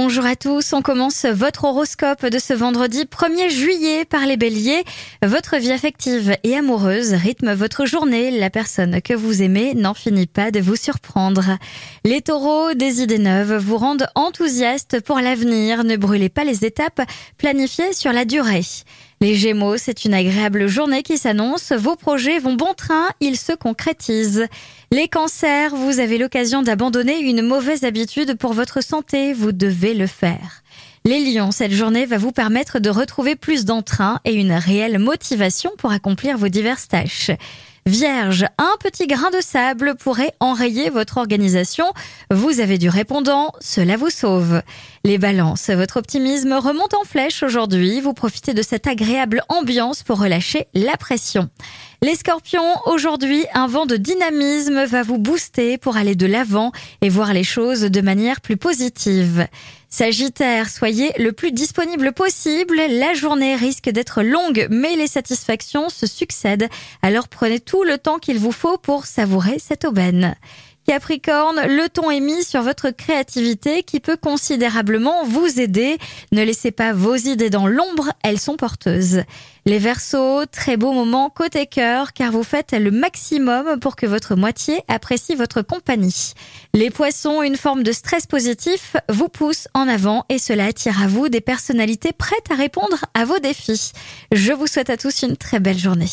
Bonjour à tous, on commence votre horoscope de ce vendredi 1er juillet par les béliers. Votre vie affective et amoureuse rythme votre journée. La personne que vous aimez n'en finit pas de vous surprendre. Les taureaux, des idées neuves vous rendent enthousiaste pour l'avenir. Ne brûlez pas les étapes planifiées sur la durée. Les Gémeaux, c'est une agréable journée qui s'annonce. Vos projets vont bon train, ils se concrétisent. Les cancers, vous avez l'occasion d'abandonner une mauvaise habitude pour votre santé, vous devez le faire. Les lions, cette journée va vous permettre de retrouver plus d'entrain et une réelle motivation pour accomplir vos diverses tâches. Vierge, un petit grain de sable pourrait enrayer votre organisation. Vous avez du répondant, cela vous sauve. Les balances, votre optimisme remonte en flèche aujourd'hui. Vous profitez de cette agréable ambiance pour relâcher la pression. Les scorpions, aujourd'hui, un vent de dynamisme va vous booster pour aller de l'avant et voir les choses de manière plus positive. Sagittaire, soyez le plus disponible possible. La journée risque d'être longue, mais les satisfactions se succèdent. Alors prenez tout le temps qu'il vous faut pour savourer cette aubaine. Capricorne, le ton est mis sur votre créativité qui peut considérablement vous aider. Ne laissez pas vos idées dans l'ombre, elles sont porteuses. Les Verseaux, très beau moment côté cœur car vous faites le maximum pour que votre moitié apprécie votre compagnie. Les Poissons, une forme de stress positif vous pousse en avant et cela attire à vous des personnalités prêtes à répondre à vos défis. Je vous souhaite à tous une très belle journée.